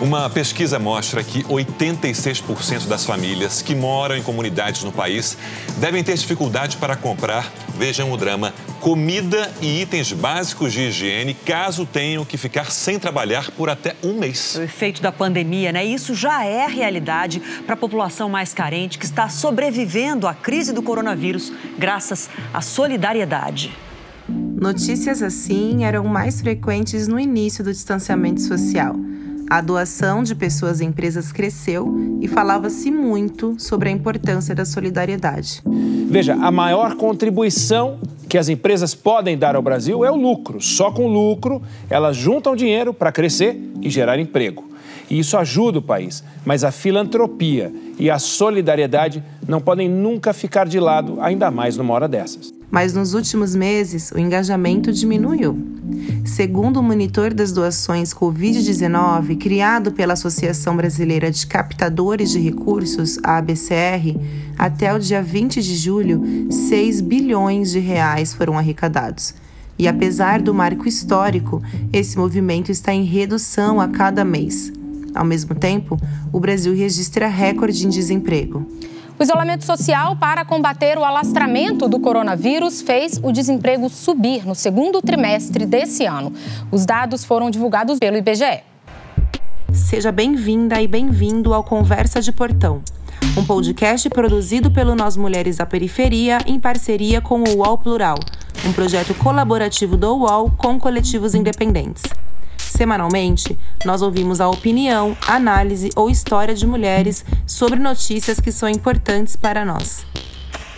Uma pesquisa mostra que 86% das famílias que moram em comunidades no país devem ter dificuldade para comprar, vejam o drama, comida e itens básicos de higiene, caso tenham que ficar sem trabalhar por até um mês. O efeito da pandemia, né? Isso já é realidade para a população mais carente que está sobrevivendo à crise do coronavírus graças à solidariedade. Notícias assim eram mais frequentes no início do distanciamento social. A doação de pessoas e empresas cresceu e falava-se muito sobre a importância da solidariedade. Veja, a maior contribuição que as empresas podem dar ao Brasil é o lucro. Só com lucro elas juntam dinheiro para crescer e gerar emprego. E isso ajuda o país, mas a filantropia e a solidariedade não podem nunca ficar de lado, ainda mais numa hora dessas mas nos últimos meses o engajamento diminuiu. Segundo o monitor das doações Covid-19, criado pela Associação Brasileira de Captadores de Recursos, a ABCR, até o dia 20 de julho, 6 bilhões de reais foram arrecadados. E apesar do marco histórico, esse movimento está em redução a cada mês. Ao mesmo tempo, o Brasil registra recorde em desemprego. O isolamento social para combater o alastramento do coronavírus fez o desemprego subir no segundo trimestre desse ano. Os dados foram divulgados pelo IBGE. Seja bem-vinda e bem-vindo ao Conversa de Portão, um podcast produzido pelo Nós Mulheres da Periferia em parceria com o UOL Plural, um projeto colaborativo do UOL com coletivos independentes. Semanalmente, nós ouvimos a opinião, análise ou história de mulheres sobre notícias que são importantes para nós.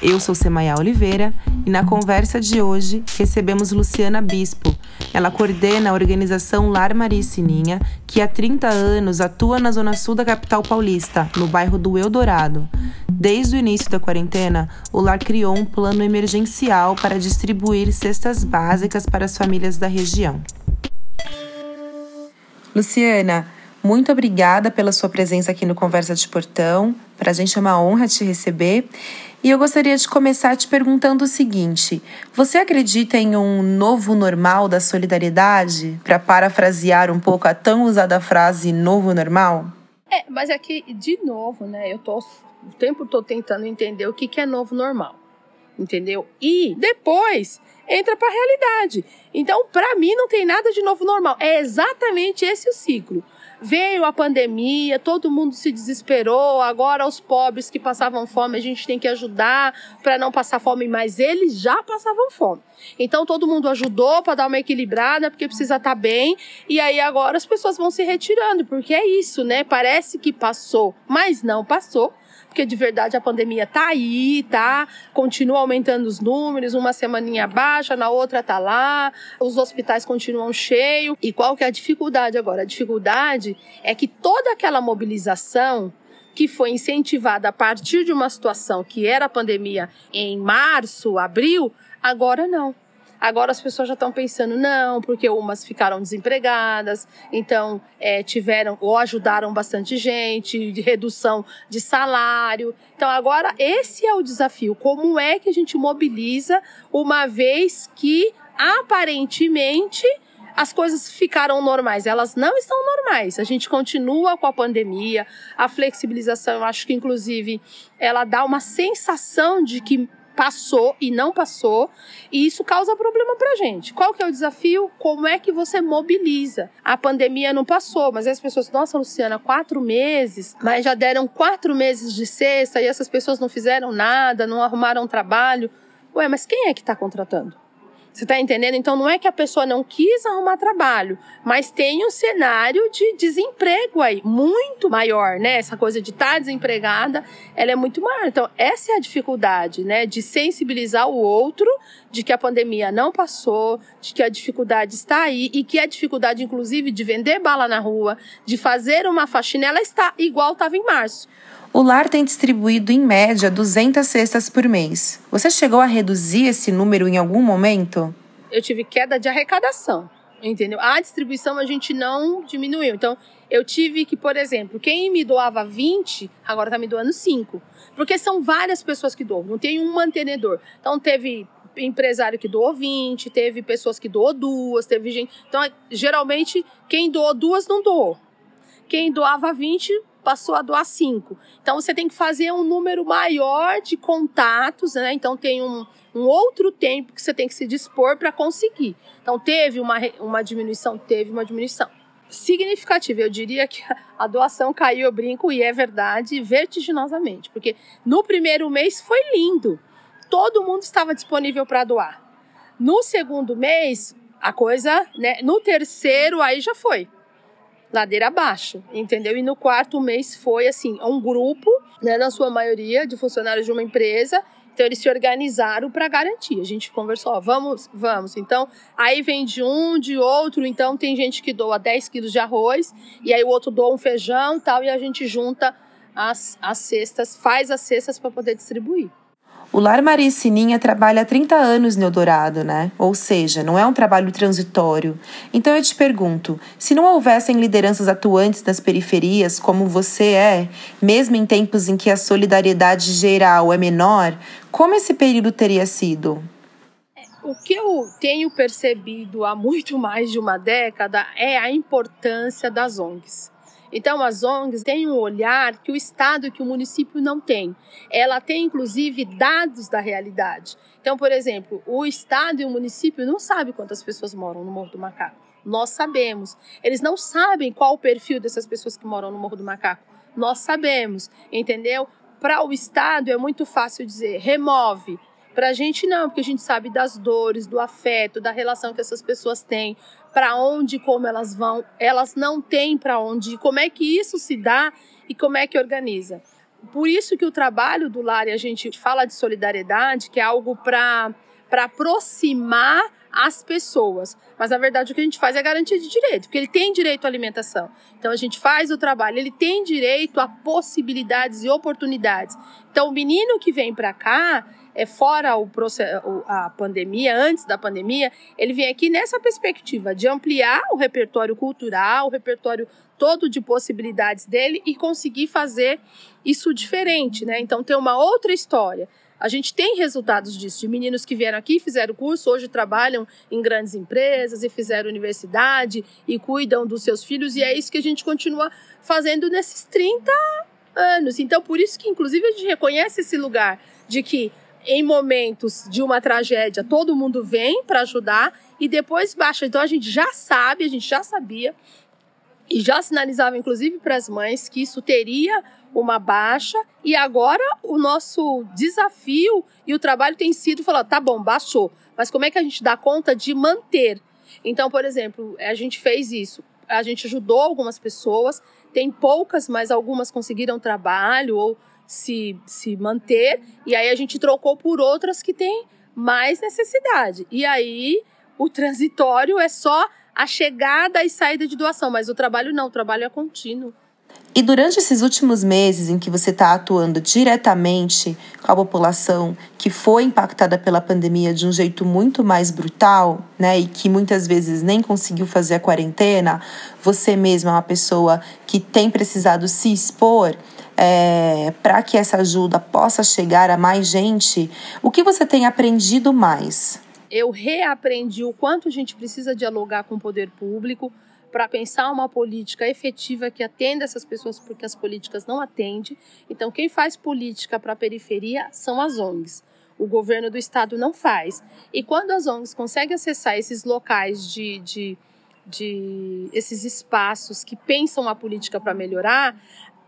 Eu sou Semaia Oliveira e na conversa de hoje recebemos Luciana Bispo. Ela coordena a organização Lar Maria Sininha, que há 30 anos atua na zona sul da capital paulista, no bairro do Eldorado. Desde o início da quarentena, o lar criou um plano emergencial para distribuir cestas básicas para as famílias da região. Luciana, muito obrigada pela sua presença aqui no Conversa de Portão. Para a gente é uma honra te receber. E eu gostaria de começar te perguntando o seguinte: você acredita em um novo normal da solidariedade? Para parafrasear um pouco a tão usada frase novo normal? É, mas é de novo, né? Eu tô o tempo todo tentando entender o que, que é novo normal. Entendeu? E depois entra para a realidade. Então, para mim, não tem nada de novo normal. É exatamente esse o ciclo. Veio a pandemia, todo mundo se desesperou. Agora, os pobres que passavam fome, a gente tem que ajudar para não passar fome, mas eles já passavam fome. Então, todo mundo ajudou para dar uma equilibrada, porque precisa estar tá bem. E aí, agora as pessoas vão se retirando, porque é isso, né? Parece que passou, mas não passou porque de verdade a pandemia tá aí, tá? Continua aumentando os números, uma semaninha baixa, na outra tá lá, os hospitais continuam cheios. E qual que é a dificuldade agora? A dificuldade é que toda aquela mobilização que foi incentivada a partir de uma situação que era a pandemia em março, abril, agora não. Agora as pessoas já estão pensando, não, porque umas ficaram desempregadas, então é, tiveram ou ajudaram bastante gente, de redução de salário. Então agora esse é o desafio. Como é que a gente mobiliza uma vez que aparentemente as coisas ficaram normais. Elas não estão normais. A gente continua com a pandemia, a flexibilização, eu acho que inclusive ela dá uma sensação de que passou e não passou, e isso causa problema pra gente. Qual que é o desafio? Como é que você mobiliza? A pandemia não passou, mas as pessoas, nossa, Luciana, quatro meses, mas já deram quatro meses de cesta e essas pessoas não fizeram nada, não arrumaram trabalho. Ué, mas quem é que está contratando? Você está entendendo? Então não é que a pessoa não quis arrumar trabalho, mas tem um cenário de desemprego aí muito maior, né? Essa coisa de estar tá desempregada, ela é muito maior. Então essa é a dificuldade, né? De sensibilizar o outro de que a pandemia não passou, de que a dificuldade está aí e que a dificuldade, inclusive, de vender bala na rua, de fazer uma faxina, ela está igual estava em março. O lar tem distribuído, em média, 200 cestas por mês. Você chegou a reduzir esse número em algum momento? Eu tive queda de arrecadação, entendeu? A distribuição a gente não diminuiu. Então, eu tive que, por exemplo, quem me doava 20, agora está me doando 5. Porque são várias pessoas que doam, não tem um mantenedor. Então, teve empresário que doou 20, teve pessoas que doou duas, teve gente. Então, geralmente, quem doou duas não doou. quem doava 20 passou a doar 5. Então você tem que fazer um número maior de contatos, né? Então tem um, um outro tempo que você tem que se dispor para conseguir. Então teve uma, uma diminuição, teve uma diminuição significativa. Eu diria que a doação caiu, eu brinco, e é verdade, vertiginosamente. Porque no primeiro mês foi lindo. Todo mundo estava disponível para doar. No segundo mês, a coisa, né? No terceiro, aí já foi. Ladeira abaixo, entendeu? E no quarto mês foi assim, um grupo, né, na sua maioria, de funcionários de uma empresa, então eles se organizaram para garantir. A gente conversou, ó, vamos, vamos. Então, aí vem de um, de outro. Então tem gente que doa 10 quilos de arroz, e aí o outro doa um feijão tal, e a gente junta as, as cestas, faz as cestas para poder distribuir. O Lar Maria Sininha trabalha há 30 anos no Eldorado, né? Ou seja, não é um trabalho transitório. Então eu te pergunto: se não houvessem lideranças atuantes nas periferias, como você é, mesmo em tempos em que a solidariedade geral é menor, como esse período teria sido? O que eu tenho percebido há muito mais de uma década é a importância das ONGs. Então, as ONGs têm um olhar que o Estado e que o município não tem. Ela tem, inclusive, dados da realidade. Então, por exemplo, o Estado e o município não sabem quantas pessoas moram no Morro do Macaco. Nós sabemos. Eles não sabem qual o perfil dessas pessoas que moram no Morro do Macaco. Nós sabemos, entendeu? Para o Estado é muito fácil dizer remove, para a gente não, porque a gente sabe das dores, do afeto, da relação que essas pessoas têm, para onde como elas vão. Elas não têm para onde, como é que isso se dá e como é que organiza. Por isso que o trabalho do lar, e a gente fala de solidariedade, que é algo para aproximar as pessoas. Mas na verdade o que a gente faz é garantia de direito, porque ele tem direito à alimentação. Então a gente faz o trabalho, ele tem direito a possibilidades e oportunidades. Então o menino que vem para cá, é fora o a pandemia, antes da pandemia, ele vem aqui nessa perspectiva de ampliar o repertório cultural, o repertório todo de possibilidades dele e conseguir fazer isso diferente, né? Então ter uma outra história. A gente tem resultados disso, de meninos que vieram aqui, fizeram curso, hoje trabalham em grandes empresas e fizeram universidade e cuidam dos seus filhos, e é isso que a gente continua fazendo nesses 30 anos. Então, por isso que, inclusive, a gente reconhece esse lugar de que em momentos de uma tragédia, todo mundo vem para ajudar e depois baixa. Então a gente já sabe, a gente já sabia e já sinalizava, inclusive, para as mães que isso teria uma baixa. E agora o nosso desafio e o trabalho tem sido falar: tá bom, baixou, mas como é que a gente dá conta de manter? Então, por exemplo, a gente fez isso. A gente ajudou algumas pessoas, tem poucas, mas algumas conseguiram trabalho ou se, se manter, e aí a gente trocou por outras que têm mais necessidade. E aí o transitório é só a chegada e saída de doação, mas o trabalho não, o trabalho é contínuo. E durante esses últimos meses em que você está atuando diretamente com a população que foi impactada pela pandemia de um jeito muito mais brutal, né, e que muitas vezes nem conseguiu fazer a quarentena, você mesma é uma pessoa que tem precisado se expor é, para que essa ajuda possa chegar a mais gente, o que você tem aprendido mais? Eu reaprendi o quanto a gente precisa dialogar com o poder público para pensar uma política efetiva que atenda essas pessoas, porque as políticas não atendem. Então, quem faz política para a periferia são as ONGs. O governo do estado não faz. E quando as ONGs conseguem acessar esses locais de, de, de esses espaços que pensam a política para melhorar,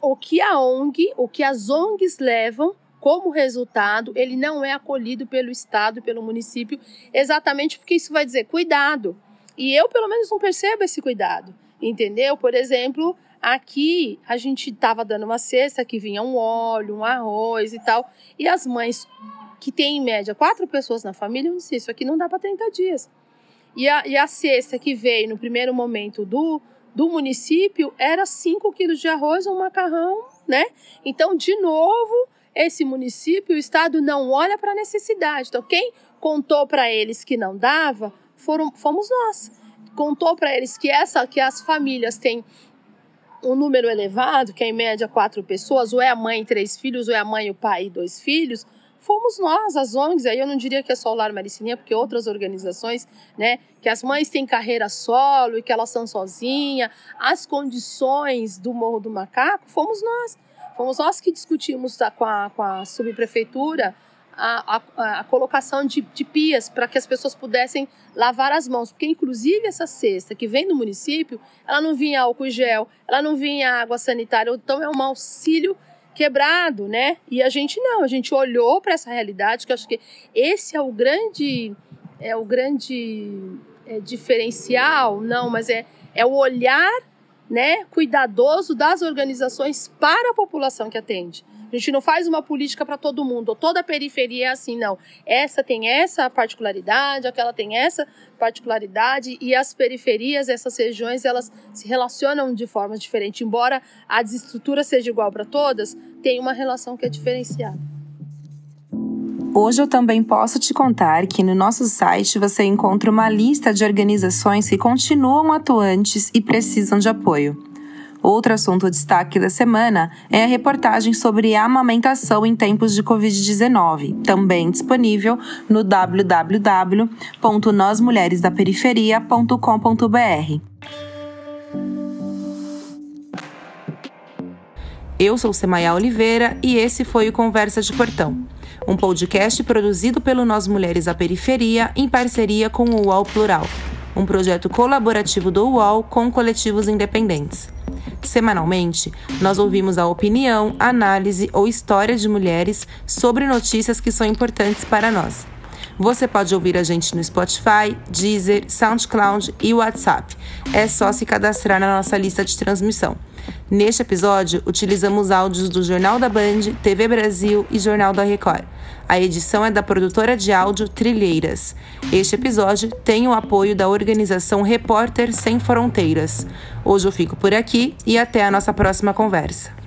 o que a ONG, o que as ONGs levam como resultado, ele não é acolhido pelo Estado, pelo município, exatamente porque isso vai dizer cuidado. E eu, pelo menos, não percebo esse cuidado, entendeu? Por exemplo, aqui a gente estava dando uma cesta que vinha um óleo, um arroz e tal, e as mães que têm em média quatro pessoas na família, eu disse, isso aqui não dá para 30 dias. E a, e a cesta que veio no primeiro momento do do município era 5 quilos de arroz, um macarrão, né? Então, de novo, esse município, o Estado não olha para a necessidade. Então, quem contou para eles que não dava, foram, fomos nós. Contou para eles que, essa, que as famílias têm um número elevado, que é em média quatro pessoas, ou é a mãe e três filhos, ou é a mãe, o pai e dois filhos, fomos nós, as ONGs, aí eu não diria que é só o Lar Maricininha, porque outras organizações, né, que as mães têm carreira solo e que elas são sozinhas, as condições do Morro do Macaco, fomos nós. Fomos nós que discutimos com a, com a subprefeitura a, a, a colocação de, de pias para que as pessoas pudessem lavar as mãos, porque inclusive essa cesta que vem do município, ela não vinha álcool gel, ela não vinha água sanitária, então é um auxílio quebrado, né? E a gente não, a gente olhou para essa realidade, que eu acho que esse é o grande é o grande é, diferencial, não, mas é, é o olhar, né, cuidadoso das organizações para a população que atende. A gente não faz uma política para todo mundo, ou toda a periferia é assim, não. Essa tem essa particularidade, aquela tem essa particularidade, e as periferias, essas regiões, elas se relacionam de forma diferente. Embora a desestrutura seja igual para todas, tem uma relação que é diferenciada. Hoje eu também posso te contar que no nosso site você encontra uma lista de organizações que continuam atuantes e precisam de apoio. Outro assunto destaque da semana é a reportagem sobre a amamentação em tempos de Covid-19, também disponível no www.nosmulheresdaperiferia.com.br. Eu sou Semaia Oliveira e esse foi o Conversa de Portão, um podcast produzido pelo Nós Mulheres da Periferia em parceria com o UOL Plural, um projeto colaborativo do UOL com coletivos independentes. Semanalmente, nós ouvimos a opinião, análise ou história de mulheres sobre notícias que são importantes para nós. Você pode ouvir a gente no Spotify, Deezer, SoundCloud e WhatsApp. É só se cadastrar na nossa lista de transmissão. Neste episódio, utilizamos áudios do Jornal da Band, TV Brasil e Jornal da Record. A edição é da produtora de áudio Trilheiras. Este episódio tem o apoio da organização Repórter Sem Fronteiras. Hoje eu fico por aqui e até a nossa próxima conversa.